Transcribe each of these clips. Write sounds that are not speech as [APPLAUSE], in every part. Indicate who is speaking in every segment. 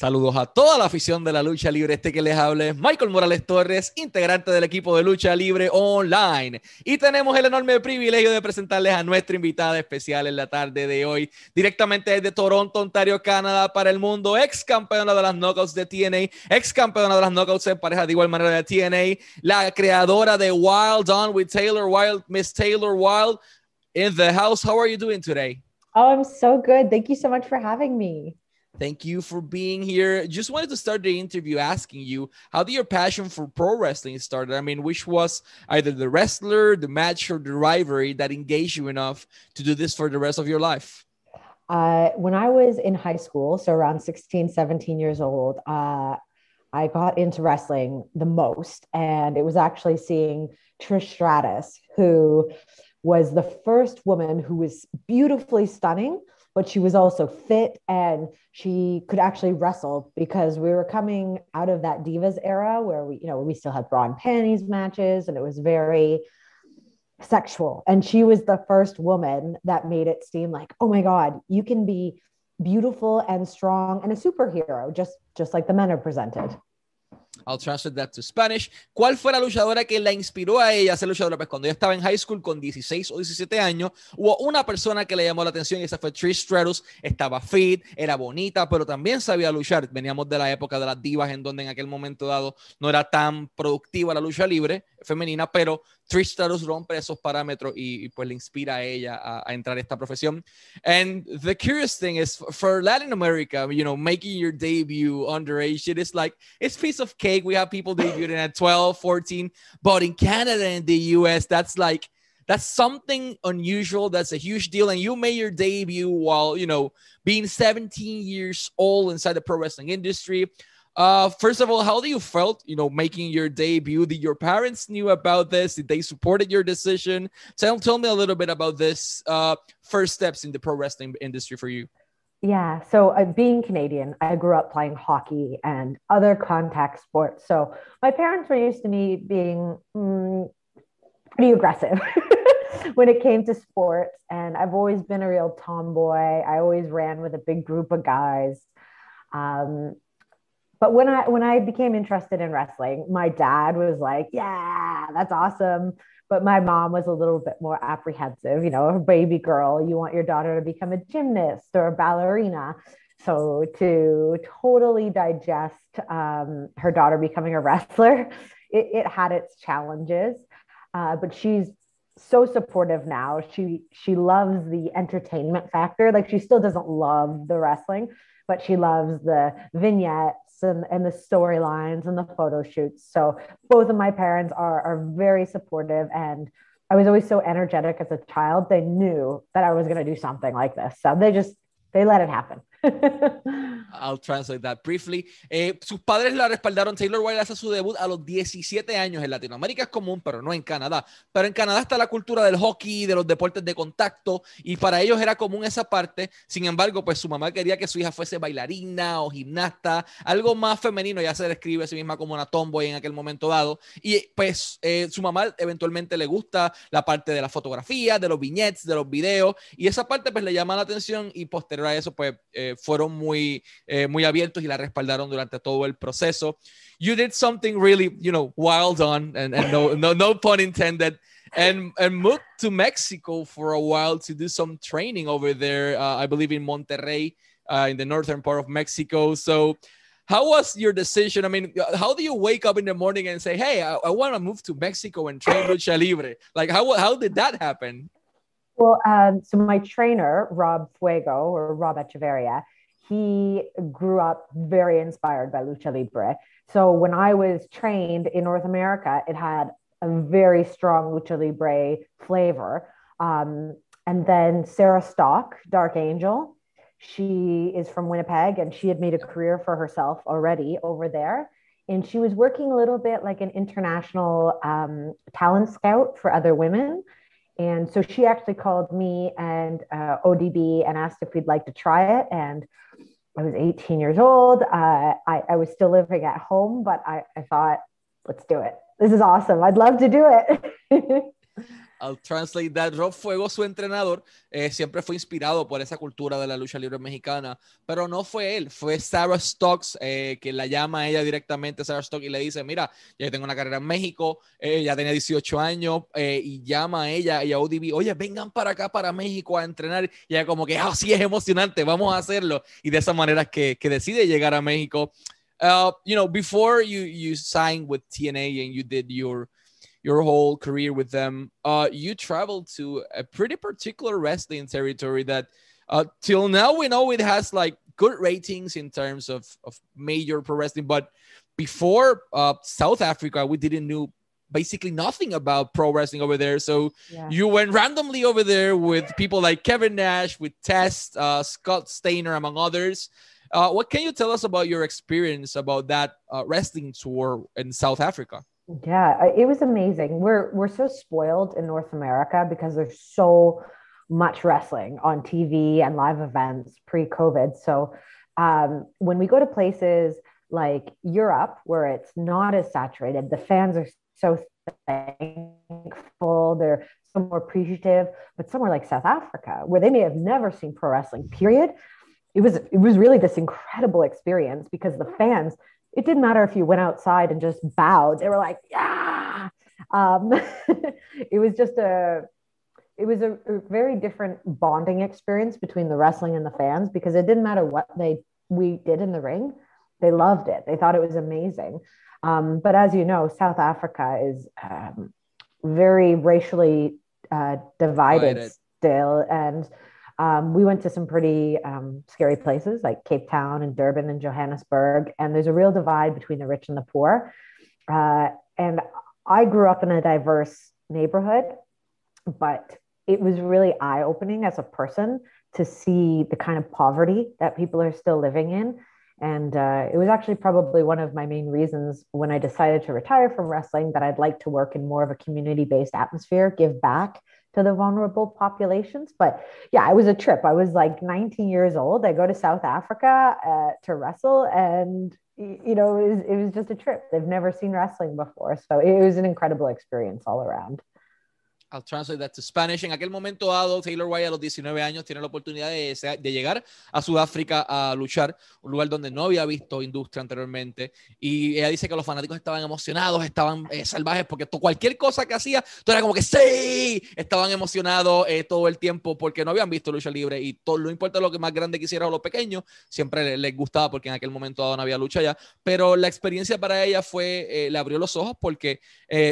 Speaker 1: Saludos a toda la afición de la lucha libre. Este que les hable es Michael Morales Torres, integrante del equipo de lucha libre online. Y tenemos el enorme privilegio de presentarles a nuestra invitada especial en la tarde de hoy, directamente desde Toronto, Ontario, Canadá, para el mundo, ex campeona de las knockouts de TNA, ex campeona de las knockouts en pareja de igual manera de TNA, la creadora de Wild On with Taylor Wild, Miss Taylor Wild, in the house. How are you doing today?
Speaker 2: Oh, I'm so good. Thank you so much for having me.
Speaker 1: Thank you for being here. Just wanted to start the interview asking you how did your passion for pro wrestling started? I mean, which was either the wrestler, the match, or the rivalry that engaged you enough to do this for the rest of your life?
Speaker 2: Uh, when I was in high school, so around 16, 17 years old, uh, I got into wrestling the most. And it was actually seeing Trish Stratus, who was the first woman who was beautifully stunning but she was also fit and she could actually wrestle because we were coming out of that divas era where we you know we still had bra and panties matches and it was very sexual. And she was the first woman that made it seem like oh my god you can be beautiful and strong and a superhero just just like the men are presented
Speaker 1: I'll translate that to Spanish. ¿Cuál fue la luchadora que la inspiró a ella a ser luchadora? Pues cuando ella estaba en high school con 16 o 17 años, hubo una persona que le llamó la atención y esa fue Trish Stratus. Estaba fit, era bonita, pero también sabía luchar. Veníamos de la época de las divas en donde en aquel momento dado no era tan productiva la lucha libre femenina, pero Trish Stratus rompe esos parámetros y, y, pues le inspira a ella a, a, entrar a esta profesión. And the curious thing is for Latin America, you know, making your debut underage, it is like, it's piece of cake. We have people debuting at 12, 14, but in Canada and the US, that's like, that's something unusual. That's a huge deal. And you made your debut while, you know, being 17 years old inside the pro wrestling industry. Uh, first of all, how do you felt, you know, making your debut? Did your parents knew about this? Did they supported your decision? Tell, tell me a little bit about this uh, first steps in the pro wrestling industry for you.
Speaker 2: Yeah. So, uh, being Canadian, I grew up playing hockey and other contact sports. So, my parents were used to me being mm, pretty aggressive [LAUGHS] when it came to sports. And I've always been a real tomboy. I always ran with a big group of guys. Um, but when I when I became interested in wrestling, my dad was like, "Yeah, that's awesome." But my mom was a little bit more apprehensive. You know, a baby girl, you want your daughter to become a gymnast or a ballerina. So to totally digest um, her daughter becoming a wrestler, [LAUGHS] it, it had its challenges. Uh, but she's so supportive now. She she loves the entertainment factor. Like she still doesn't love the wrestling, but she loves the vignettes and, and the storylines and the photo shoots. So both of my parents are, are very supportive and I was always so energetic as a child. They knew that I was going to do something like this. So they just, they let it happen. [LAUGHS]
Speaker 1: I'll translate that briefly. Eh, sus padres la respaldaron. Taylor Wilde hace su debut a los 17 años en Latinoamérica. Es común, pero no en Canadá. Pero en Canadá está la cultura del hockey, de los deportes de contacto, y para ellos era común esa parte. Sin embargo, pues su mamá quería que su hija fuese bailarina o gimnasta, algo más femenino. Ya se describe a sí misma como una tomboy en aquel momento dado. Y pues eh, su mamá eventualmente le gusta la parte de la fotografía, de los viñetes, de los videos, y esa parte pues le llama la atención y posterior a eso pues eh, fueron muy, eh, muy abiertos y la respaldaron durante todo el proceso. You did something really, you know, wild on, and, and no, no, no pun intended, and, and moved to Mexico for a while to do some training over there, uh, I believe in Monterrey, uh, in the northern part of Mexico. So, how was your decision? I mean, how do you wake up in the morning and say, "Hey, I, I want to move to Mexico and train lucha libre"? Like, how how did that happen?
Speaker 2: Well, um, so my trainer, Rob Fuego or Rob Echeverria, he grew up very inspired by lucha libre. So when I was trained in North America, it had a very strong lucha libre flavor. Um, and then Sarah Stock, Dark Angel, she is from Winnipeg and she had made a career for herself already over there. And she was working a little bit like an international um, talent scout for other women. And so she actually called me and uh, ODB and asked if we'd like to try it. And I was 18 years old. Uh, I, I, was still living at home, but I, I thought, let's do it. this is awesome. I'd love to do it. [LAUGHS]
Speaker 1: I'll translate that. Rob Fuego, su entrenador, eh, siempre fue inspirado por esa cultura de la lucha libre mexicana, pero no fue él, fue Sarah Stocks, eh, que la llama a ella directamente, Sarah Stocks, y le dice, mira, ya tengo una carrera en México, eh, ya tenía 18 años, y llama a ella y a ODB, oye, vengan para acá, para México a entrenar, y ella como que, ah, sí, es emocionante, vamos a hacerlo, y de esa manera que, que decide llegar a México. Uh, you know, before you, you signed with TNA and you did your your whole career with them, uh, you traveled to a pretty particular wrestling territory that uh, till now we know it has like good ratings in terms of, of major pro wrestling. But before uh, South Africa, we didn't know basically nothing about pro wrestling over there. So yeah. you went randomly over there with people like Kevin Nash, with Test, uh, Scott Steiner, among others. Uh, what can you tell us about your experience about that uh, wrestling tour in South Africa?
Speaker 2: Yeah, it was amazing. We're we're so spoiled in North America because there's so much wrestling on TV and live events pre-COVID. So um, when we go to places like Europe, where it's not as saturated, the fans are so thankful. They're so more appreciative. But somewhere like South Africa, where they may have never seen pro wrestling, period, it was it was really this incredible experience because the fans it didn't matter if you went outside and just bowed. They were like, yeah. Um, [LAUGHS] it was just a, it was a, a, very different bonding experience between the wrestling and the fans because it didn't matter what they we did in the ring. They loved it. They thought it was amazing. Um, but as you know, South Africa is um, very racially uh, divided, divided still, and um, we went to some pretty um, scary places like Cape Town and Durban and Johannesburg, and there's a real divide between the rich and the poor. Uh, and I grew up in a diverse neighborhood, but it was really eye opening as a person to see the kind of poverty that people are still living in. And uh, it was actually probably one of my main reasons when I decided to retire from wrestling that I'd like to work in more of a community based atmosphere, give back to the vulnerable populations. But yeah, it was a trip. I was like 19 years old. I go to South Africa uh, to wrestle, and you know, it was, it was just a trip. They've never seen wrestling before, so it was an incredible experience all around.
Speaker 1: I'll translate that to Spanish. En aquel momento dado, Taylor White a los 19 años tiene la oportunidad de, de, llegar a Sudáfrica a luchar, un lugar donde no había visto industria anteriormente. Y ella dice que los fanáticos estaban emocionados, estaban eh, salvajes, porque cualquier cosa que hacía, todo era como que sí, estaban emocionados eh, todo el tiempo porque no habían visto lucha libre. Y todo, no importa lo que más grande quisiera o lo pequeño, siempre les, gustaba porque en aquel momento dado no había lucha ya. Pero la experiencia para ella fue, eh, le abrió los ojos porque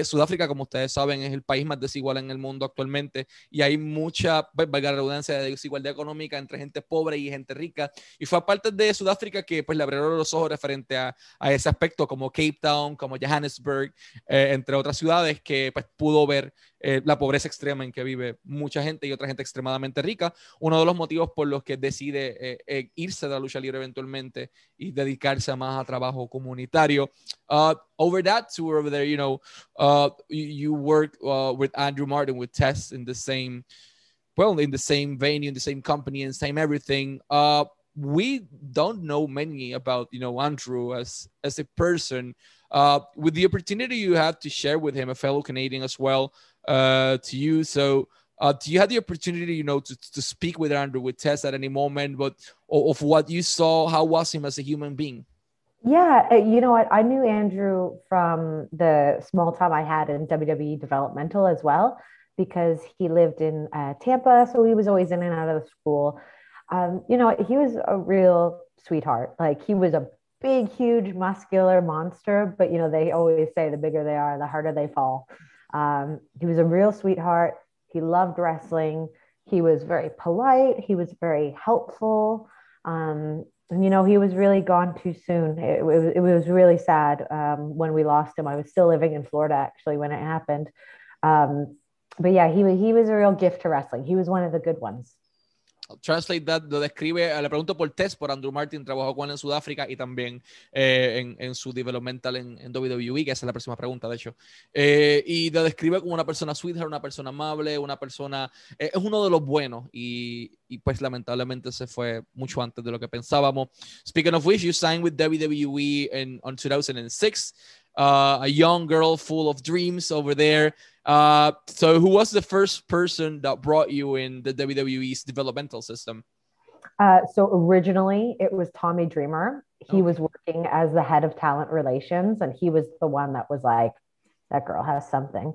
Speaker 1: Sudáfrica, como ustedes saben, es el país más desigual en el mundo actualmente y hay mucha, pues, valga redundancia, de desigualdad económica entre gente pobre y gente rica. Y fue aparte de Sudáfrica que pues le abrieron los ojos referente a, a ese aspecto, como Cape Town, como Johannesburg, eh, entre otras ciudades, que pues pudo ver eh, la pobreza extrema en que vive mucha gente y otra gente extremadamente rica. Uno de los motivos por los que decide eh, eh, irse de la lucha libre eventualmente y dedicarse más a trabajo comunitario. Uh, over that tour over there, you know, uh, you, you work uh, with Andrew Martin, with Test in the same, well, in the same venue, in the same company, and same everything. Uh, we don't know many about you know Andrew as as a person. Uh, with the opportunity you have to share with him, a fellow Canadian as well, uh, to you. So, uh, do you have the opportunity, you know, to, to speak with Andrew, with Test at any moment, but of what you saw? How was him as a human being?
Speaker 2: Yeah, uh, you know what? I knew Andrew from the small time I had in WWE developmental as well, because he lived in uh, Tampa, so he was always in and out of the school. Um, you know, he was a real sweetheart. Like he was a big, huge, muscular monster, but you know, they always say the bigger they are, the harder they fall. Um, he was a real sweetheart. He loved wrestling. He was very polite. He was very helpful. Um, and, you know, he was really gone too soon. It, it, was, it was really sad um, when we lost him. I was still living in Florida actually when it happened. Um, but yeah, he, he was a real gift to wrestling. He was one of the good ones.
Speaker 1: Translate That lo describe, le pregunto por Tess, por Andrew Martin, trabajó con en Sudáfrica y también eh, en, en, su developmental en, WWE, que es la próxima pregunta, de hecho. Eh, y lo describe como una persona sweetheart, una persona amable, una persona, eh, es uno de los buenos y, y, pues lamentablemente se fue mucho antes de lo que pensábamos. Speaking of which, you signed with WWE in, on 2006. Uh, a young girl full of dreams over there. Uh, so, who was the first person that brought you in the WWE's developmental system?
Speaker 2: Uh, so originally it was Tommy Dreamer. He okay. was working as the head of talent relations, and he was the one that was like, "That girl has something."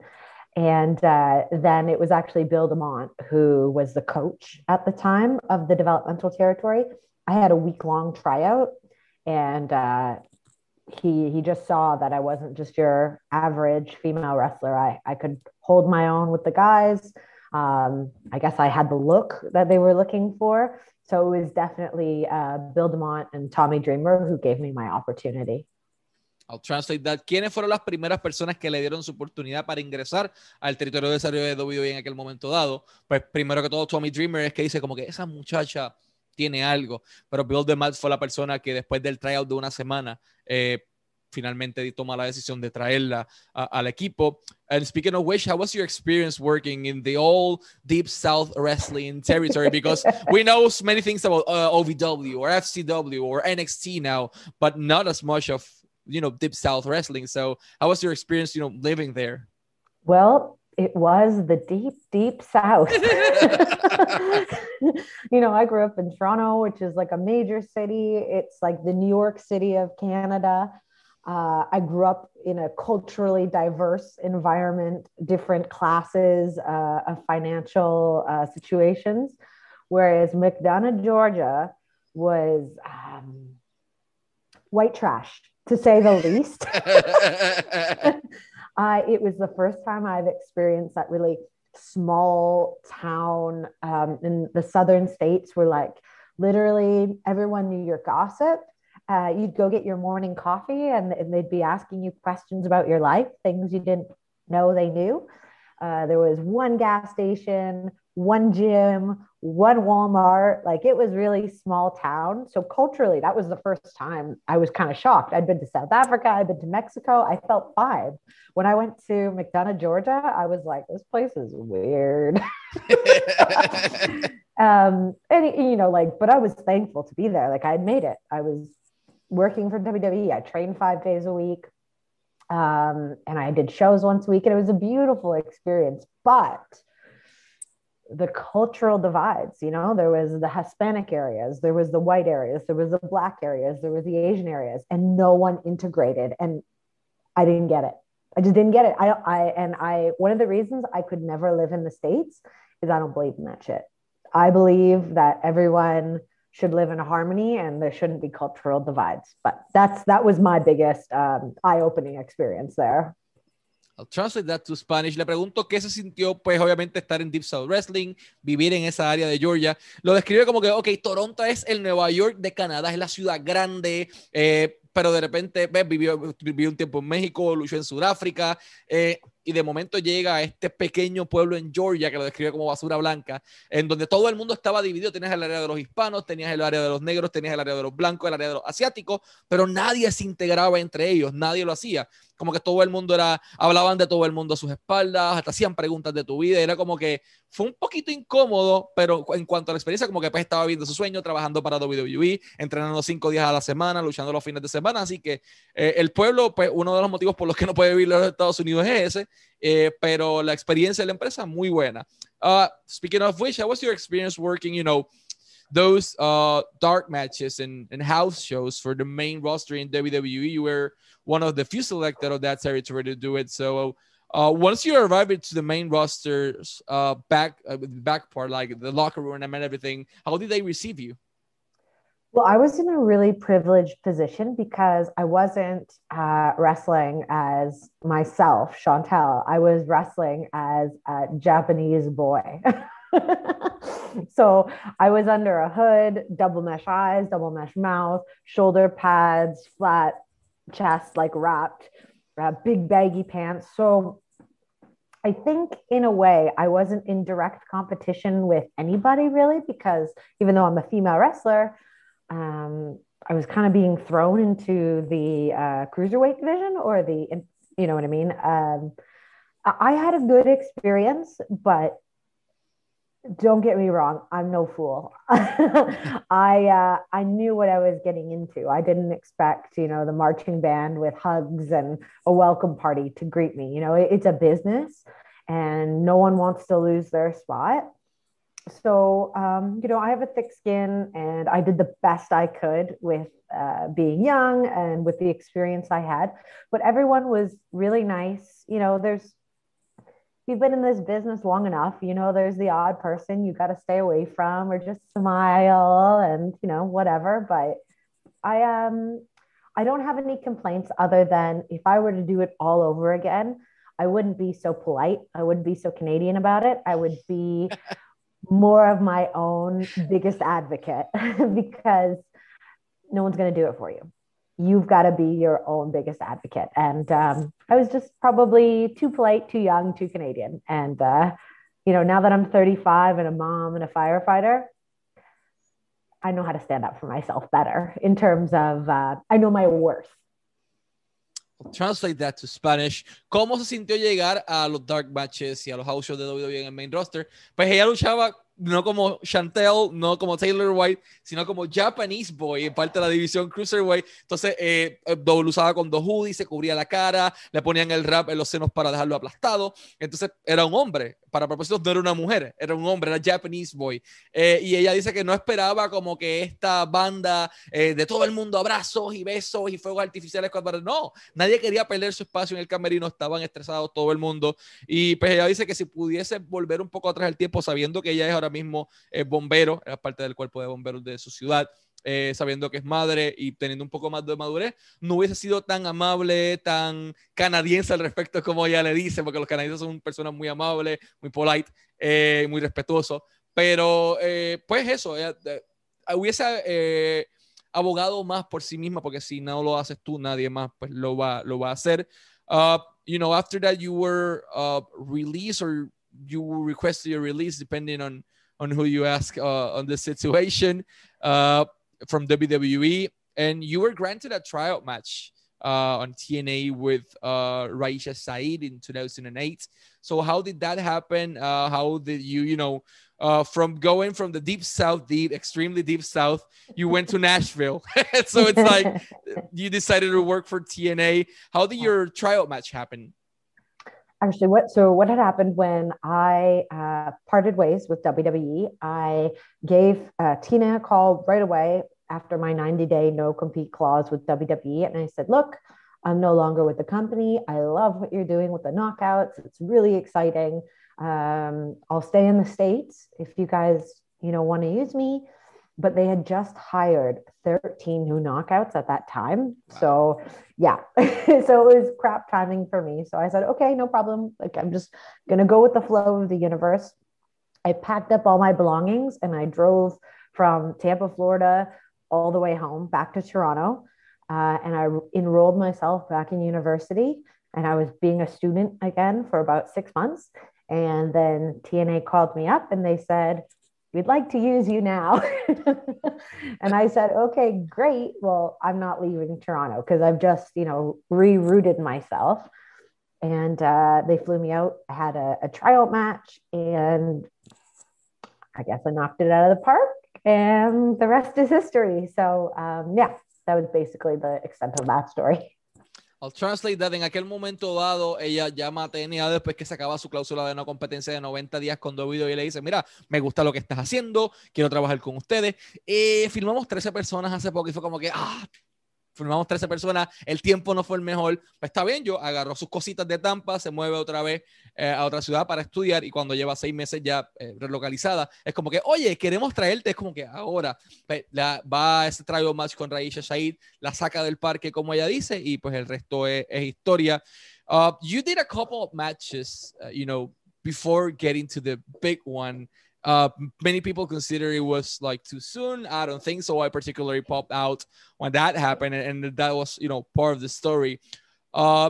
Speaker 2: And uh, then it was actually Bill DeMott who was the coach at the time of the developmental territory. I had a week long tryout, and uh, he he just saw that I wasn't just your average female wrestler. I I could hold my own with the guys. Um, I guess I had the look that they were looking for. So it was definitely uh, Bill DeMott and Tommy Dreamer who gave me my opportunity.
Speaker 1: I'll translate that. ¿Quiénes fueron las primeras personas que le dieron su oportunidad para ingresar al territorio de desarrollo de WWE en aquel momento dado? Pues primero que todo, Tommy Dreamer es que dice como que esa muchacha tiene algo, pero Bill DeMott fue la persona que después del tryout de una semana eh, finalmente toma la decisión de traerla al equipo. And speaking of which, how was your experience working in the old deep South wrestling territory? Because we know many things about uh, OVW or FCW or NXT now, but not as much of you know deep South wrestling. So, how was your experience, you know, living there?
Speaker 2: Well, it was the deep, deep South. [LAUGHS] [LAUGHS] you know, I grew up in Toronto, which is like a major city. It's like the New York City of Canada. Uh, I grew up in a culturally diverse environment, different classes uh, of financial uh, situations, whereas McDonough, Georgia was um, white trash, to say the least. [LAUGHS] it was the first time I've experienced that really small town um, in the southern states where, like, literally everyone knew your gossip uh, you'd go get your morning coffee and, and, they'd be asking you questions about your life, things you didn't know they knew. Uh, there was one gas station, one gym, one Walmart. Like it was really small town. So culturally, that was the first time I was kind of shocked. I'd been to South Africa, I'd been to Mexico. I felt fine. When I went to McDonough, Georgia, I was like, this place is weird. [LAUGHS] um, and you know, like, but I was thankful to be there. Like I had made it. I was working for WWE. I trained five days a week. Um, and I did shows once a week, and it was a beautiful experience. But the cultural divides, you know, there was the Hispanic areas, there was the white areas, there was the black areas, there was the Asian areas, and no one integrated. And I didn't get it. I just didn't get it. I, I, and I, one of the reasons I could never live in the States is I don't believe in that shit. I believe that everyone should live in harmony and there shouldn't be cultural divides. But that's that was my biggest um, eye-opening experience there.
Speaker 1: I'll translate that to Spanish. Le pregunto qué se sintió, pues obviamente estar en Deep South Wrestling, vivir en esa área de Georgia. Lo describe como que, ok, Toronto es el Nueva York de Canadá, es la ciudad grande, eh, pero de repente ves, vivió, vivió un tiempo en México, luchó en Sudáfrica, eh, y de momento llega a este pequeño pueblo en Georgia que lo describe como basura blanca, en donde todo el mundo estaba dividido. Tenías el área de los hispanos, tenías el área de los negros, tenías el área de los blancos, el área de los asiáticos, pero nadie se integraba entre ellos, nadie lo hacía. Como que todo el mundo era, hablaban de todo el mundo a sus espaldas, hasta hacían preguntas de tu vida, era como que fue un poquito incómodo, pero en cuanto a la experiencia, como que pues estaba viendo su sueño, trabajando para WWE, entrenando cinco días a la semana, luchando los fines de semana, así que eh, el pueblo, pues uno de los motivos por los que no puede vivir en los Estados Unidos es ese, eh, pero la experiencia de la empresa muy buena. Uh, speaking of which, how was your experience working, you know, those uh, dark matches and, and house shows for the main roster in WWE? You were one of the few selected of that territory to do it. So uh, once you arrive into the main roster's uh, back uh, back part, like the locker room and everything, how did they receive you?
Speaker 2: Well, I was in a really privileged position because I wasn't uh, wrestling as myself, Chantel. I was wrestling as a Japanese boy. [LAUGHS] so I was under a hood, double mesh eyes, double mesh mouth, shoulder pads, flat chest, like wrapped, uh, big baggy pants. So I think in a way I wasn't in direct competition with anybody really because even though I'm a female wrestler, um, I was kind of being thrown into the uh, cruiserweight division or the, you know what I mean? Um, I had a good experience, but don't get me wrong i'm no fool. [LAUGHS] I uh, i knew what i was getting into. I didn't expect you know the marching band with hugs and a welcome party to greet me. You know it, it's a business and no one wants to lose their spot so um, you know i have a thick skin and i did the best i could with uh, being young and with the experience i had but everyone was really nice. You know there's you've been in this business long enough you know there's the odd person you got to stay away from or just smile and you know whatever but i um i don't have any complaints other than if i were to do it all over again i wouldn't be so polite. I wouldn't be so canadian about it. I would be [LAUGHS] more of my own biggest advocate [LAUGHS] because no one's going to do it for you you've got to be your own biggest advocate. And um, I was just probably too polite, too young, too Canadian. And, uh, you know, now that I'm 35 and a mom and a firefighter, I know how to stand up for myself better in terms of, uh, I know my worth.
Speaker 1: Translate that to Spanish. ¿Cómo se sintió llegar a los dark matches y a los house shows de WWE en el main roster? Pues ella luchaba no como Chantel, no como Taylor White, sino como Japanese Boy, en parte de la división Cruiserweight. Entonces, eh, eh usaba con dos hoodies, se cubría la cara, le ponían el rap en los senos para dejarlo aplastado. Entonces, era un hombre. Para propósitos, no era una mujer, era un hombre, era Japanese Boy. Eh, y ella dice que no esperaba como que esta banda eh, de todo el mundo abrazos y besos y fuegos artificiales. No, nadie quería perder su espacio en el camerino, estaban estresados todo el mundo. Y pues ella dice que si pudiese volver un poco atrás el tiempo, sabiendo que ella es mismo eh, bombero, era parte del cuerpo de bomberos de su ciudad, eh, sabiendo que es madre y teniendo un poco más de madurez, no hubiese sido tan amable, tan canadiense al respecto como ella le dice, porque los canadienses son personas muy amables, muy polite, eh, muy respetuosos. Pero pues eso, hubiese abogado más por sí misma, porque si no lo haces tú, nadie más pues lo va, lo va a hacer. Uh, you know, after that you were uh, released or you requested your release depending on on who you ask uh, on this situation uh, from WWE, and you were granted a tryout match uh, on TNA with uh, Raisha Saeed in 2008. So how did that happen? Uh, how did you, you know, uh, from going from the deep south, deep, extremely deep south, you went to Nashville. [LAUGHS] so it's like [LAUGHS] you decided to work for TNA. How did your tryout match happen?
Speaker 2: Actually what so what had happened when i uh, parted ways with wwe i gave uh, TNA a call right away after my 90 day no compete clause with wwe and i said look i'm no longer with the company. I love what you're doing with the knockouts. It's really exciting. Um, i'll stay in the states if you guys you know want to use me but they had just hired 13 new knockouts at that time. Wow. So, yeah. [LAUGHS] so it was crap timing for me. So I said, okay, no problem. Like, I'm just going to go with the flow of the universe. I packed up all my belongings and I drove from Tampa, Florida, all the way home back to Toronto. Uh, and I enrolled myself back in university. And I was being a student again for about six months. And then TNA called me up and they said, we'd like to use you now. [LAUGHS] and I said, okay, great. Well, I'm not leaving Toronto because I've just, you know, rerouted myself. And uh, they flew me out. I had a, a tryout match and I guess I knocked it out of the park and the rest is history. So, um, yeah, that was basically the extent of that story.
Speaker 1: I'll translate that. En aquel momento dado, ella llama a TNA después que se acaba su cláusula de no competencia de 90 días con Dovido y le dice, mira, me gusta lo que estás haciendo, quiero trabajar con ustedes. Eh, filmamos 13 personas hace poco y fue como que, ah, Formamos 13 personas, el tiempo no fue el mejor. Pues está bien, yo agarró sus cositas de Tampa, se mueve otra vez eh, a otra ciudad para estudiar y cuando lleva seis meses ya eh, relocalizada, es como que, oye, queremos traerte, es como que ahora pues, la, va a ese trial match con Raisha Shahid, la saca del parque como ella dice y pues el resto es, es historia. Uh, you did a couple of matches, uh, you know, before getting to the big one. Uh, many people consider it was like too soon. I don't think so. I particularly popped out when that happened, and, and that was you know part of the story. Uh,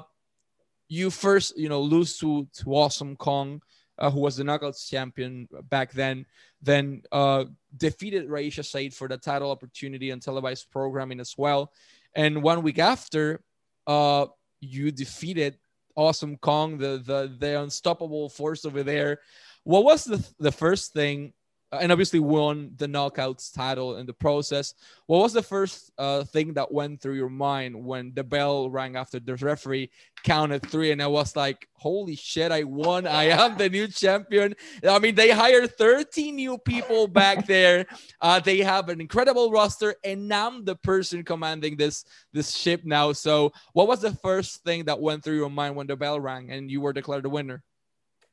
Speaker 1: you first you know lose to to Awesome Kong, uh, who was the Knockouts champion back then. Then uh, defeated Raisha Saeed for the title opportunity and televised programming as well. And one week after, uh, you defeated Awesome Kong, the the the unstoppable force over there what was the the first thing and obviously won the knockouts title in the process. What was the first uh, thing that went through your mind when the bell rang after the referee counted three? And I was like, holy shit, I won. I am the new champion. I mean, they hired 13 new people back there. Uh, they have an incredible roster, and I'm the person commanding this, this ship now. So, what was the first thing that went through your mind when the bell rang and you were declared the winner?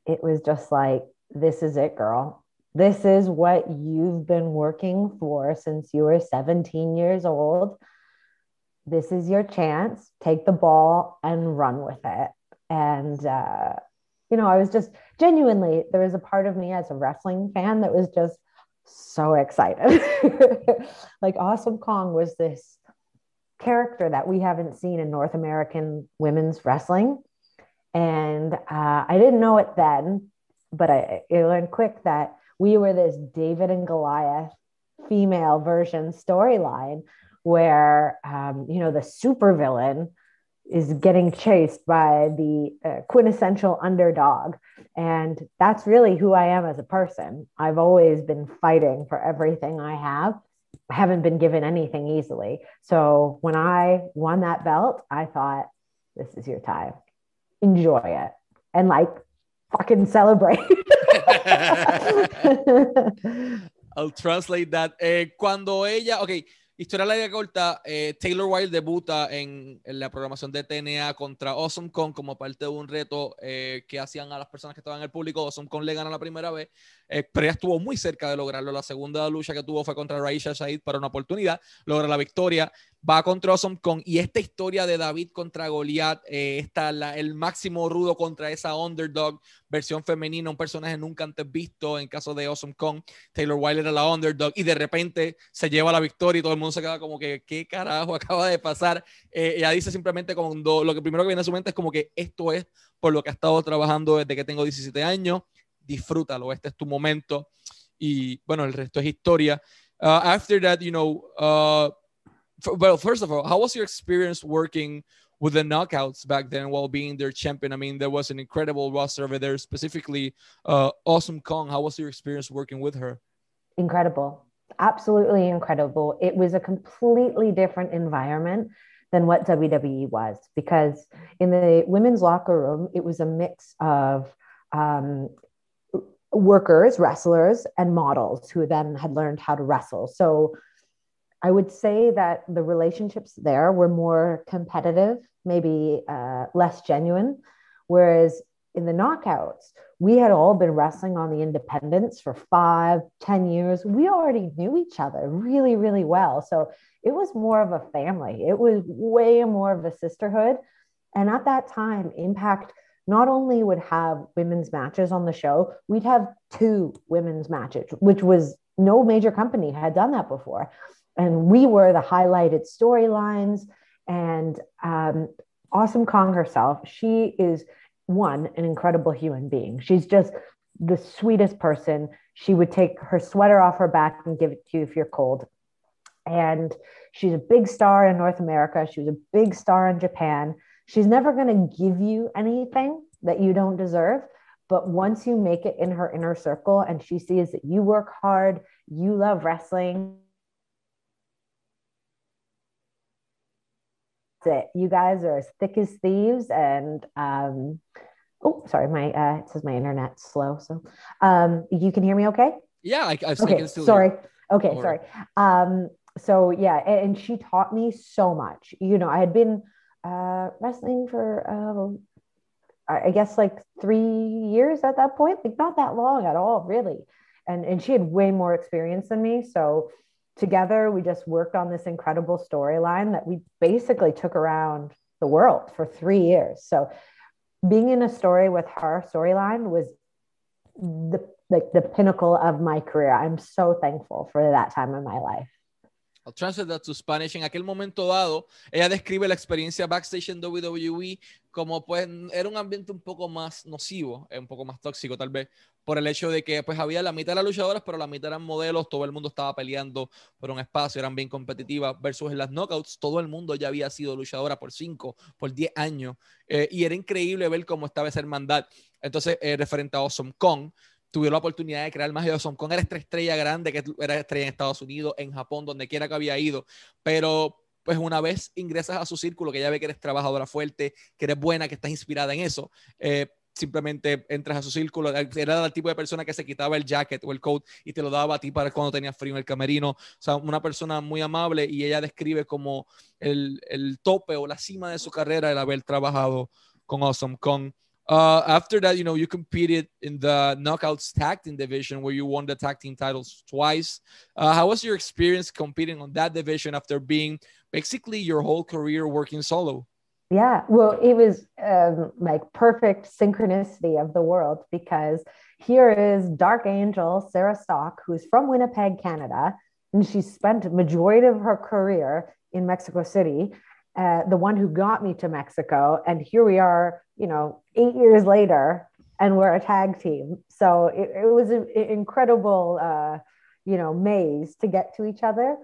Speaker 2: It was just like, this is it, girl this is what you've been working for since you were 17 years old. This is your chance. Take the ball and run with it. And, uh, you know, I was just genuinely, there was a part of me as a wrestling fan that was just so excited. [LAUGHS] like, Awesome Kong was this character that we haven't seen in North American women's wrestling. And uh, I didn't know it then, but I, I learned quick that we were this David and Goliath female version storyline where um, you know the supervillain is getting chased by the uh, quintessential underdog. And that's really who i am as a person. I've always been fighting for everything i have. I haven't been given anything easily. So when i won that belt i thought this is your time. Enjoy it. And like fucking celebrate [LAUGHS]
Speaker 1: I'll translate that. Eh, cuando ella, ok, historia larga corta, eh, Taylor Wilde debuta en, en, la programación de TNA contra Awesome Con como parte de un reto eh, que hacían a las personas que estaban en el público. Awesome Con le gana la primera vez, eh, pero ella estuvo muy cerca de lograrlo. La segunda lucha que tuvo fue contra Raisha Shahid para una oportunidad, logra la victoria va contra Awesome Kong y esta historia de David contra Goliath, eh, está el máximo rudo contra esa underdog, versión femenina, un personaje nunca antes visto en caso de Awesome Kong, Taylor Wilder era la underdog y de repente se lleva la victoria y todo el mundo se queda como que, ¿qué carajo [LAUGHS] acaba de pasar? Eh, ella dice simplemente como lo que primero que viene a su mente es como que esto es por lo que ha estado trabajando desde que tengo 17 años, disfrútalo, este es tu momento y bueno, el resto es historia. Uh, after that, you know, uh, well, first of all, how was your experience working with the knockouts back then while being their champion? I mean, there was an incredible roster over there, specifically uh, Awesome Kong. How was your experience working with her?
Speaker 2: Incredible. Absolutely incredible. It was a completely different environment than what WWE was because in the women's locker room, it was a mix of um, workers, wrestlers, and models who then had learned how to wrestle. So I would say that the relationships there were more competitive, maybe uh, less genuine. Whereas in the knockouts, we had all been wrestling on the independents for five, ten years. We already knew each other really, really well. So it was more of a family, it was way more of a sisterhood. And at that time, Impact not only would have women's matches on the show, we'd have two women's matches, which was no major company had done that before and we were the highlighted storylines. And um, Awesome Kong herself, she is one, an incredible human being. She's just the sweetest person. She would take her sweater off her back and give it to you if you're cold. And she's a big star in North America. She was a big star in Japan. She's never going to give you anything that you don't deserve. But once you make it in her inner circle and she sees that you work hard, you love wrestling, it. You guys are as thick as thieves. And um, oh, sorry, my uh, it says my internet's slow. So um, you can hear me okay?
Speaker 1: Yeah, I, I
Speaker 2: okay. sorry. Hear. Okay, sorry. Um, so yeah, and, and, she taught me so much. You know, I had been uh, wrestling for uh, I guess like three years at that point, like not that long at all, really. And and she had way more experience than me, so together we just worked on this incredible storyline that we basically took around the world for three years. So being in a story with her storyline was the like the pinnacle of my career. I'm so thankful for that time in my life
Speaker 1: I'll translate that to Spanish. En aquel momento dado, ella describe la experiencia backstage en WWE como pues era un ambiente un poco más nocivo, un poco más tóxico tal vez, por el hecho de que pues había la mitad de las luchadoras, pero la mitad eran modelos, todo el mundo estaba peleando por un espacio, eran bien competitivas, versus en las knockouts, todo el mundo ya había sido luchadora por 5, por 10 años, eh, y era increíble ver cómo estaba esa hermandad. Entonces, eh, referente a Awesome Kong, tuvieron la oportunidad de crear magia. Son con era esta estrella grande que era estrella en Estados Unidos, en Japón, donde quiera que había ido, pero pues una vez ingresas a su círculo, que ya ve que eres trabajadora fuerte, que eres buena, que estás inspirada en eso, eh, simplemente entras a su círculo. Era el tipo de persona que se quitaba el jacket o el coat y te lo daba a ti para cuando tenías frío en el camerino. O sea, una persona muy amable y ella describe como el, el tope o la cima de su carrera el haber trabajado con Awesome Kong. Uh, after that, you know, you competed in the Knockouts Tag Team division where you won the tag team titles twice. Uh, how was your experience competing on that division after being basically your whole career working solo?
Speaker 2: Yeah, well, it was um, like perfect synchronicity of the world because here is Dark Angel Sarah Stock, who's from Winnipeg, Canada, and she spent majority of her career in Mexico City. Uh, the one who got me to Mexico, and here we are, you know, eight years later, and we're a tag team. So it, it was an incredible, uh, you know, maze to get to each other.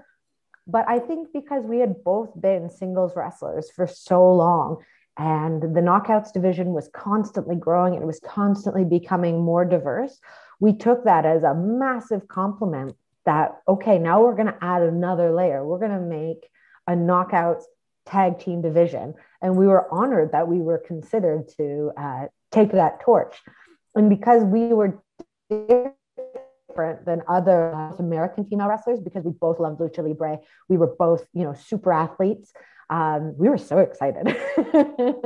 Speaker 2: But I think because we had both been singles wrestlers for so long, and the knockouts division was constantly growing and it was constantly becoming more diverse, we took that as a massive compliment that, okay, now we're going to add another layer. We're going to make a knockouts tag team division. And we were honored that we were considered to uh, take that torch. And because we were different than other American female wrestlers because we both loved lucha libre. We were both, you know, super athletes. Um, we were so excited. [LAUGHS]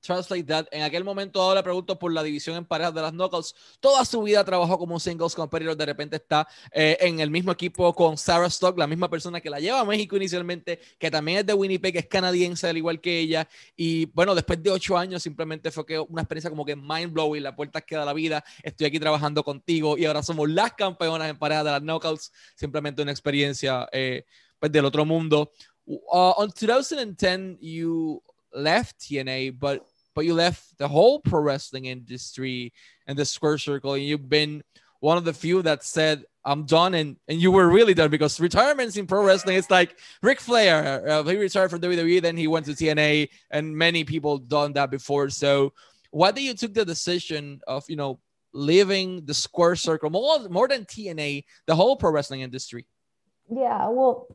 Speaker 1: Translate That. En aquel momento ahora pregunto por la división en parejas de las Knockouts. Toda su vida trabajó como singles competitor. De repente está eh, en el mismo equipo con Sarah Stock, la misma persona que la lleva a México inicialmente, que también es de Winnipeg, que es canadiense, al igual que ella. Y bueno, después de ocho años simplemente fue que una experiencia como que mind blowing. La puerta queda la vida. Estoy aquí trabajando contigo y ahora somos las campeonas en parejas de las Knockouts. Simplemente una experiencia eh, pues del otro mundo. Uh, on 2010, you left TNA, but but you left the whole pro wrestling industry and the square circle, and you've been one of the few that said, I'm done. And, and you were really done because retirements in pro wrestling, it's like Ric Flair. Uh, he retired from WWE, then he went to TNA, and many people done that before. So, why did you took the decision of, you know, leaving the square circle more, more than TNA, the whole pro wrestling industry?
Speaker 2: Yeah, well,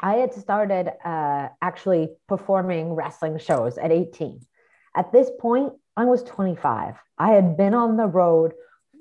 Speaker 2: I had started uh, actually performing wrestling shows at 18. At this point, I was 25. I had been on the road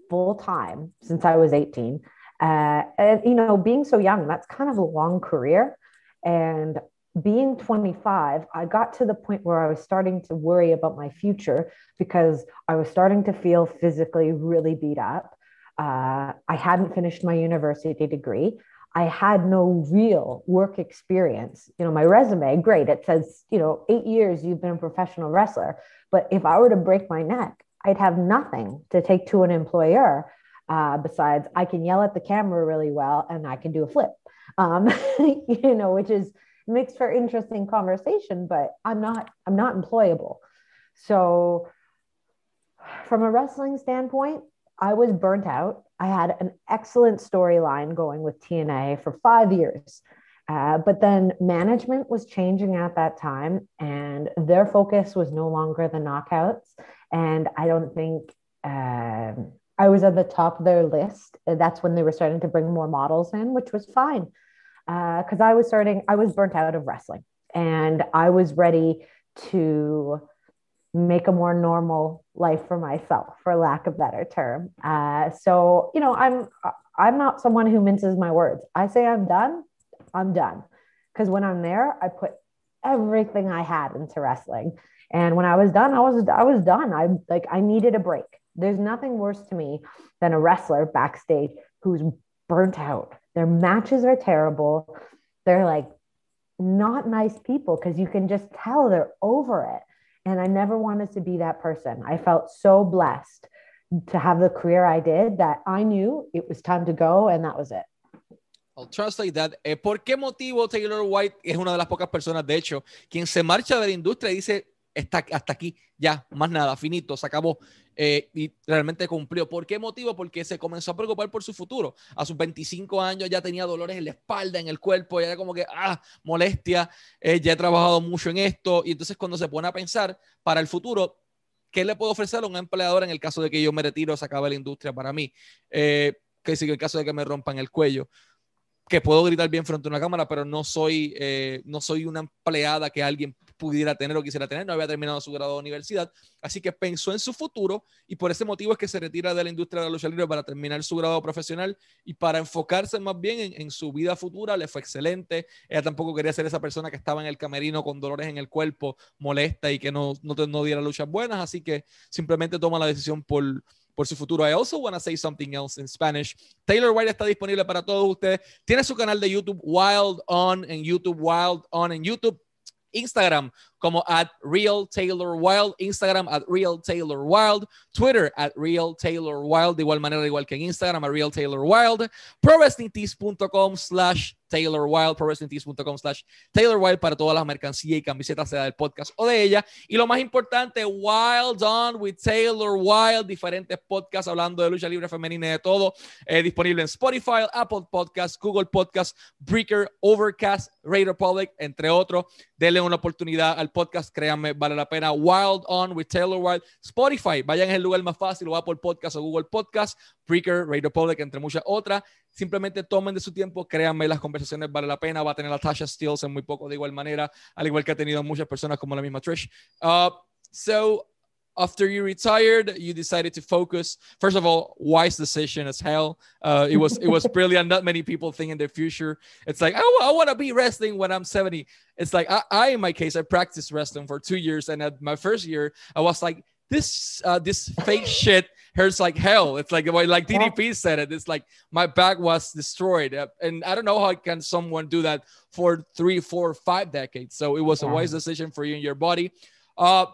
Speaker 2: full time since I was 18. Uh, and, you know, being so young, that's kind of a long career. And being 25, I got to the point where I was starting to worry about my future because I was starting to feel physically really beat up. Uh, I hadn't finished my university degree. I had no real work experience. You know, my resume, great. It says, you know, eight years you've been a professional wrestler. But if I were to break my neck, I'd have nothing to take to an employer uh, besides I can yell at the camera really well and I can do a flip, um, [LAUGHS] you know, which is makes for interesting conversation, but I'm not, I'm not employable. So from a wrestling standpoint, I was burnt out. I had an excellent storyline going with TNA for five years. Uh, but then management was changing at that time, and their focus was no longer the knockouts. And I don't think um, I was at the top of their list. That's when they were starting to bring more models in, which was fine because uh, I was starting, I was burnt out of wrestling and I was ready to make a more normal life for myself for lack of better term. Uh, so you know i'm i'm not someone who minces my words. I say i'm done i'm done. Because when i'm there i put everything i had into wrestling. And when i was done i was i was done. I like i needed a break. There's nothing worse to me than a wrestler backstage who's burnt out. Their matches are terrible. They're like not nice people because you can just tell they're over it and I never wanted to be that person. I felt so blessed to have the career I did that I knew it was time to go and that was it.
Speaker 1: I'll translate that. Eh, ¿Por qué motivo Taylor Wilde es una de las pocas personas, de hecho, quien se marcha de la industria y dice, está hasta aquí, ya, más nada, finito, se acabó. Eh, y realmente cumplió. ¿Por qué motivo? Porque se comenzó a preocupar por su futuro. A sus 25 años ya tenía dolores en la espalda, en el cuerpo, ya era como que, ah, molestia, eh, ya he trabajado mucho en esto. Y entonces cuando se pone a pensar para el futuro, ¿qué le puedo ofrecer a un empleador en el caso de que yo me retiro, se acabe la industria para mí? Eh, que sigue el caso de que me rompan el cuello que puedo gritar bien frente a una cámara, pero no soy, eh, no soy una empleada que alguien pudiera tener o quisiera tener, no había terminado su grado de universidad, así que pensó en su futuro y por ese motivo es que se retira de la industria de la lucha libre para terminar su grado profesional y para enfocarse más bien en, su vida futura, le fue excelente, ella tampoco quería ser esa persona que estaba en el camerino con dolores en el cuerpo, molesta y que no, no, no diera luchas buenas, así que simplemente toma la decisión por por su futuro. I also want to say something else in Spanish. Taylor White está disponible para todos ustedes. Tiene su canal de YouTube Wild On en YouTube, Wild On en YouTube. Instagram como at Real Taylor Wild, Instagram at Real Taylor Wild, Twitter at Real Taylor Wild, de igual manera, igual que en Instagram, a Real Taylor Wild, ProWrestlingTees.com slash Taylor Wild, ProWrestlingTees.com slash Taylor Wild para todas las mercancías y camisetas, sea del podcast o de ella. Y lo más importante, Wild On with Taylor Wild, diferentes podcasts hablando de lucha libre femenina y de todo, eh, disponible en Spotify, Apple Podcasts, Google Podcasts, Breaker, Overcast, Radio Public, entre otros. Denle una oportunidad al podcast, créanme, vale la pena. Wild On with Taylor Wild. Spotify, vayan en el lugar más fácil, o Apple Podcast o Google Podcast, Breaker, Radio Public, entre muchas otras. Simplemente tomen de su tiempo, créanme, las conversaciones vale la pena. Va a tener a Tasha Steels en muy poco de igual manera, al igual que ha tenido muchas personas como la misma Trish. Uh, so, after you retired, you decided to focus. First of all, wise decision as hell. Uh, it was it was [LAUGHS] brilliant. Not many people think in their future. It's like oh, I want to be wrestling when I'm 70. It's like I, I, in my case, I practiced wrestling for two years, and at my first year, I was like this uh, this fake [LAUGHS] shit hurts like hell. It's like like DDP said it. It's like my back was destroyed, and I don't know how can someone do that for three, four, five decades. So it was a wise decision for you and your body. Uh,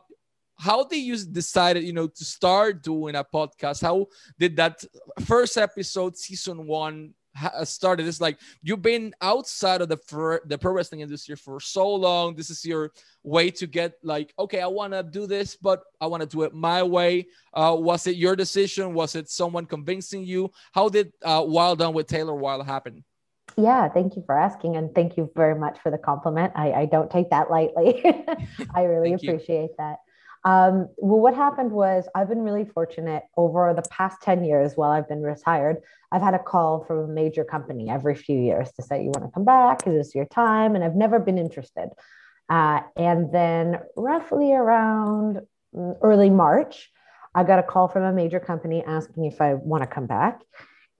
Speaker 1: how did you decided you know to start doing a podcast how did that first episode season one uh, started it's like you've been outside of the the pro wrestling industry for so long this is your way to get like okay i want to do this but i want to do it my way uh, was it your decision was it someone convincing you how did uh, Wilde On with Taylor Wilde happen
Speaker 2: yeah, thank you for asking. And thank you very much for the compliment. I, I don't take that lightly. [LAUGHS] I really appreciate you. that. Um, well, what happened was I've been really fortunate over the past 10 years while I've been retired. I've had a call from a major company every few years to say, You want to come back? Is this your time? And I've never been interested. Uh, and then, roughly around mm, early March, I got a call from a major company asking if I want to come back.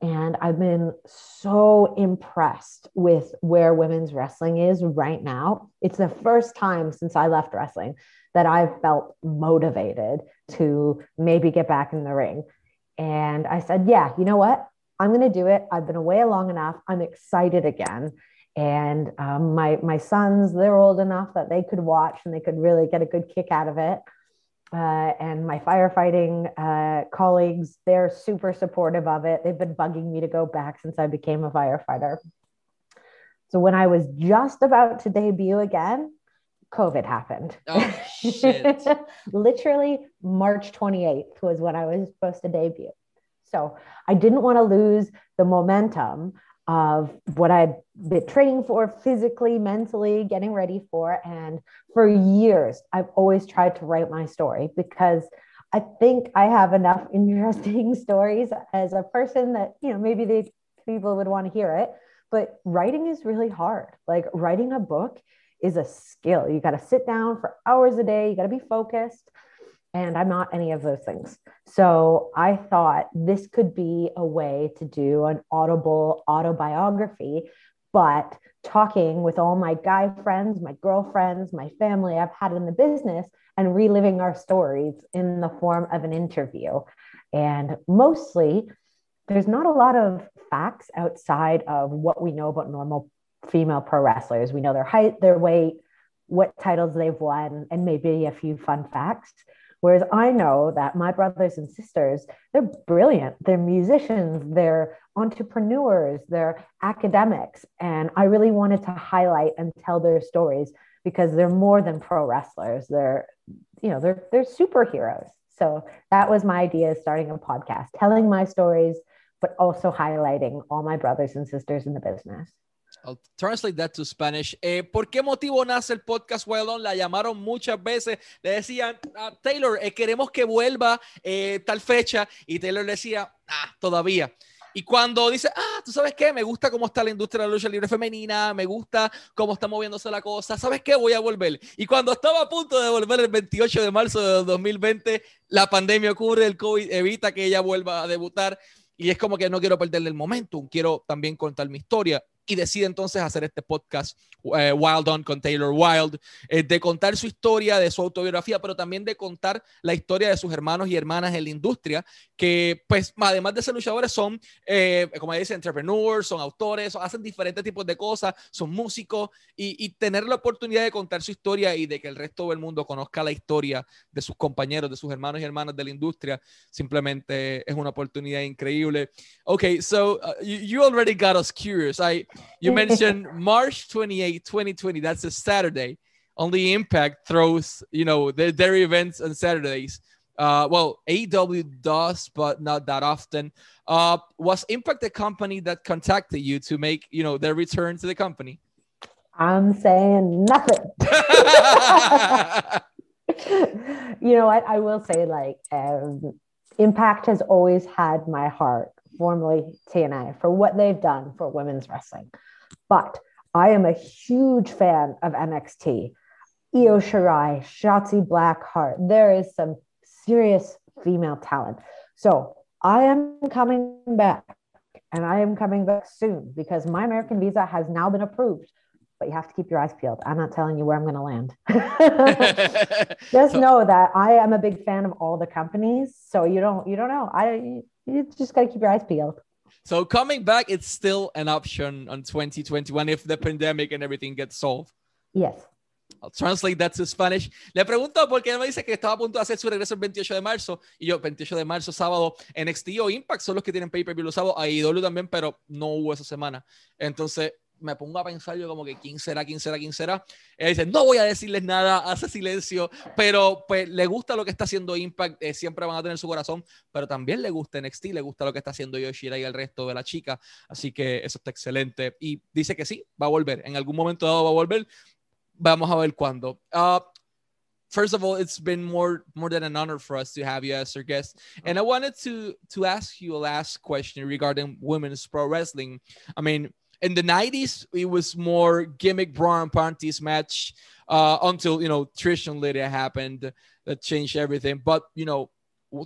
Speaker 2: And I've been so impressed with where women's wrestling is right now. It's the first time since I left wrestling that I've felt motivated to maybe get back in the ring. And I said, yeah, you know what? I'm going to do it. I've been away long enough. I'm excited again. And um, my my sons, they're old enough that they could watch and they could really get a good kick out of it. Uh, and my firefighting uh, colleagues, they're super supportive of it. They've been bugging me to go back since I became a firefighter. So when I was just about to debut again, COVID happened.
Speaker 1: Oh, shit. [LAUGHS]
Speaker 2: Literally, March 28th was when I was supposed to debut. So I didn't want to lose the momentum of what I'd been training for physically, mentally, getting ready for. And for years, I've always tried to write my story because I think I have enough [LAUGHS] interesting stories as a person that, you know, maybe the people would want to hear it. But writing is really hard. Like writing a book is a skill. You got to sit down for hours a day, you got to be focused. And I'm not any of those things. So I thought this could be a way to do an audible autobiography, but talking with all my guy friends, my girlfriends, my family I've had in the business, and reliving our stories in the form of an interview. And mostly, there's not a lot of facts outside of what we know about normal female pro wrestlers. We know their height, their weight, what titles they've won, and maybe a few fun facts. Whereas I know that my brothers and sisters, they're brilliant. They're musicians, they're entrepreneurs, they're academics. And I really wanted to highlight and tell their stories because they're more than pro wrestlers. They're, you know, they're they're superheroes. So that was my idea starting a podcast, telling my stories, but also highlighting all my brothers and sisters in the business.
Speaker 1: I'll translate that to Spanish. Eh, ¿Por qué motivo nace el podcast Wild On? La llamaron muchas veces. Le decían, ah, Taylor, eh, queremos que vuelva eh, tal fecha. Y Taylor le decía, ah, todavía. Y cuando dice, ah, tú sabes qué, me gusta cómo está la industria de la lucha libre femenina, me gusta cómo está moviéndose la cosa, ¿sabes qué? Voy a volver. Y cuando estaba a punto de volver el 28 de marzo de 2020, la pandemia ocurre, el COVID evita que ella vuelva a debutar. Y es como que no quiero perderle el momento, quiero también contar mi historia y decide entonces hacer este podcast eh, Wild On con Taylor Wild, eh, de contar su historia, de su autobiografía, pero también de contar la historia de sus hermanos y hermanas en la industria, que pues además de ser luchadores son, eh, como dice, entrepreneurs, son autores, hacen diferentes tipos de cosas, son músicos y, tener la oportunidad de contar su historia y de que el resto del mundo conozca la historia de sus compañeros, de sus hermanos y hermanas de la industria, simplemente es una oportunidad increíble. Okay, so uh, you, you already got us curious. I you mentioned March 28, 2020. That's a Saturday. Only Impact throws, you know, their, their events on Saturdays. Uh, well, AEW does, but not that often. Uh, was Impact the company that contacted you to make, you know, their return to the company?
Speaker 2: I'm saying nothing. [LAUGHS] you know what? I will say, like, um, Impact has always had my heart formerly TNA, for what they've done for women's wrestling. But I am a huge fan of NXT. Io Shirai, Shotzi Blackheart. There is some serious female talent. So I am coming back and I am coming back soon because my American visa has now been approved. But you have to keep your eyes peeled. I'm not telling you where I'm going to land. [LAUGHS] [LAUGHS] Just know that I am a big fan of all the companies. So you don't you don't know. I you just got to keep your eyes peeled.
Speaker 1: So coming back, it's still an option on 2021 if the pandemic and everything gets solved.
Speaker 2: Yes.
Speaker 1: I'll translate that to Spanish. Le pregunto por qué me dice que estaba a punto de hacer su regreso el 28 de marzo. Y yo, 28 de marzo, sábado, NXT o Impact son los que tienen pay-per-view los sábados. AEW también, pero no hubo esa semana. Entonces, me pongo a pensar yo como que quién será, quién será, quién será. Él dice, no voy a decirles nada, hace silencio, pero pues le gusta lo que está haciendo Impact, eh, siempre van a tener su corazón, pero también le gusta NXT, le gusta lo que está haciendo Yoshira y el resto de la chica, así que eso está excelente. Y dice que sí, va a volver, en algún momento dado va a volver, vamos a ver cuándo. Uh, first of all, it's been more more than an honor for us to have you as our guest. And I wanted to to ask you a last question regarding women's pro wrestling. I mean, in the 90s it was more gimmick braun panties match uh, until you know trish and Lita happened that changed everything. But you know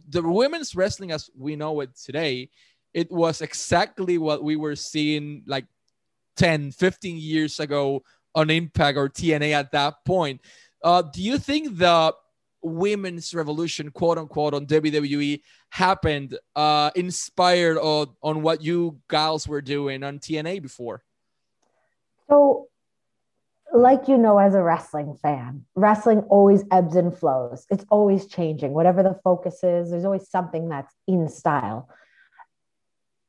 Speaker 1: the women's wrestling as we know it today it was exactly what we were seeing like 10 15 years ago on impact or tna at that point. Uh, do you think the women's revolution, quote unquote, on WWE happened uh, inspired on, on what you gals were doing on TNA before?
Speaker 2: So, like you know, as a wrestling fan, wrestling always ebbs and flows. It's always changing. Whatever the focus is, there's always something that's in style.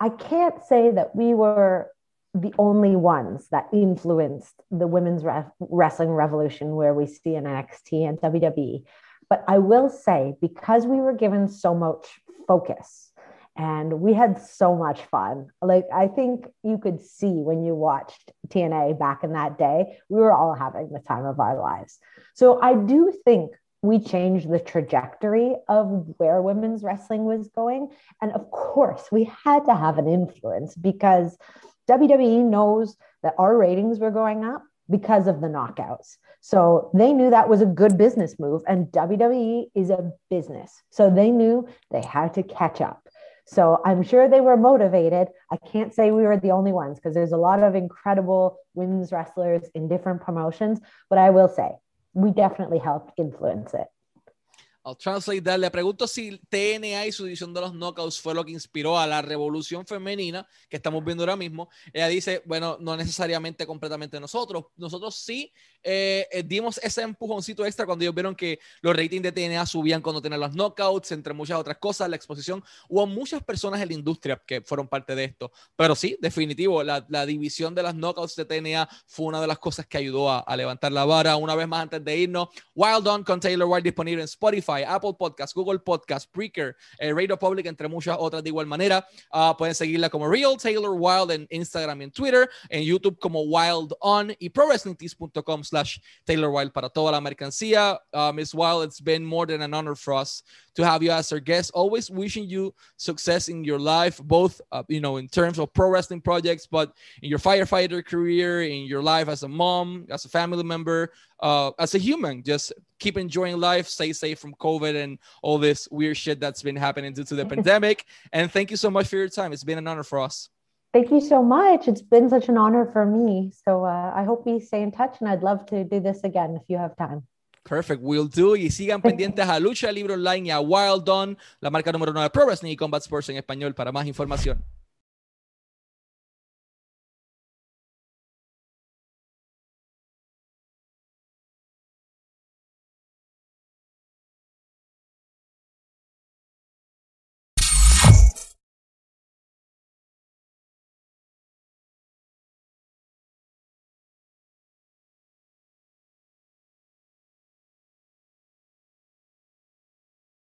Speaker 2: I can't say that we were the only ones that influenced the women's re- wrestling revolution where we see in NXT and WWE. But I will say, because we were given so much focus and we had so much fun, like I think you could see when you watched TNA back in that day, we were all having the time of our lives. So I do think we changed the trajectory of where women's wrestling was going. And of course, we had to have an influence because WWE knows that our ratings were going up because of the knockouts. So they knew that was a good business move. And WWE is a business. So they knew they had to catch up. So I'm sure they were motivated. I can't say we were the only ones because there's a lot of incredible women's wrestlers in different promotions. But I will say, we definitely helped influence it.
Speaker 1: I'll translate that. Le pregunto si TNA y su división de los knockouts fue lo que inspiró a la revolución femenina que estamos viendo ahora mismo. Ella dice, bueno, no necesariamente completamente nosotros. Nosotros sí eh, eh, dimos ese empujoncito extra cuando ellos vieron que los ratings de TNA subían cuando tenían los knockouts, entre muchas otras cosas, la exposición. Hubo muchas personas en la industria que fueron parte de esto. Pero sí, definitivo, la, la división de las knockouts de TNA fue una de las cosas que ayudó a, a levantar la vara. Una vez más, antes de irnos, Wild On con Taylor White disponible en Spotify Apple Podcast, Google Podcast, Breaker, eh, Radio Public, entre muchas otras de igual manera. Ah, pueden seguirla como Real Taylor Wild en Instagram y en Twitter, en YouTube como Wild On y ProWrestlingTees.com slash Taylor Wild para toda la mercancía. Uh, Miss Wild, it's been more than an honor for us to have you as our guest. Always wishing you success in your life, both, uh, you know, in terms of pro wrestling projects, but in your firefighter career, in your life as a mom, as a family member, uh, as a human. Just keep enjoying life, stay safe from COVID and all this weird shit that's been happening due to the [LAUGHS] pandemic. And thank you so much for your time. It's been an honor for us.
Speaker 2: Thank you so much. It's been such an honor for me. So uh, I hope we stay in touch and I'd love to do this again if you have time.
Speaker 1: Perfect, will do. Y sigan pendientes a Lucha Libre Online y a Wild On, la marca número 9 de Pro Wrestling y Combat Sports en español para más información.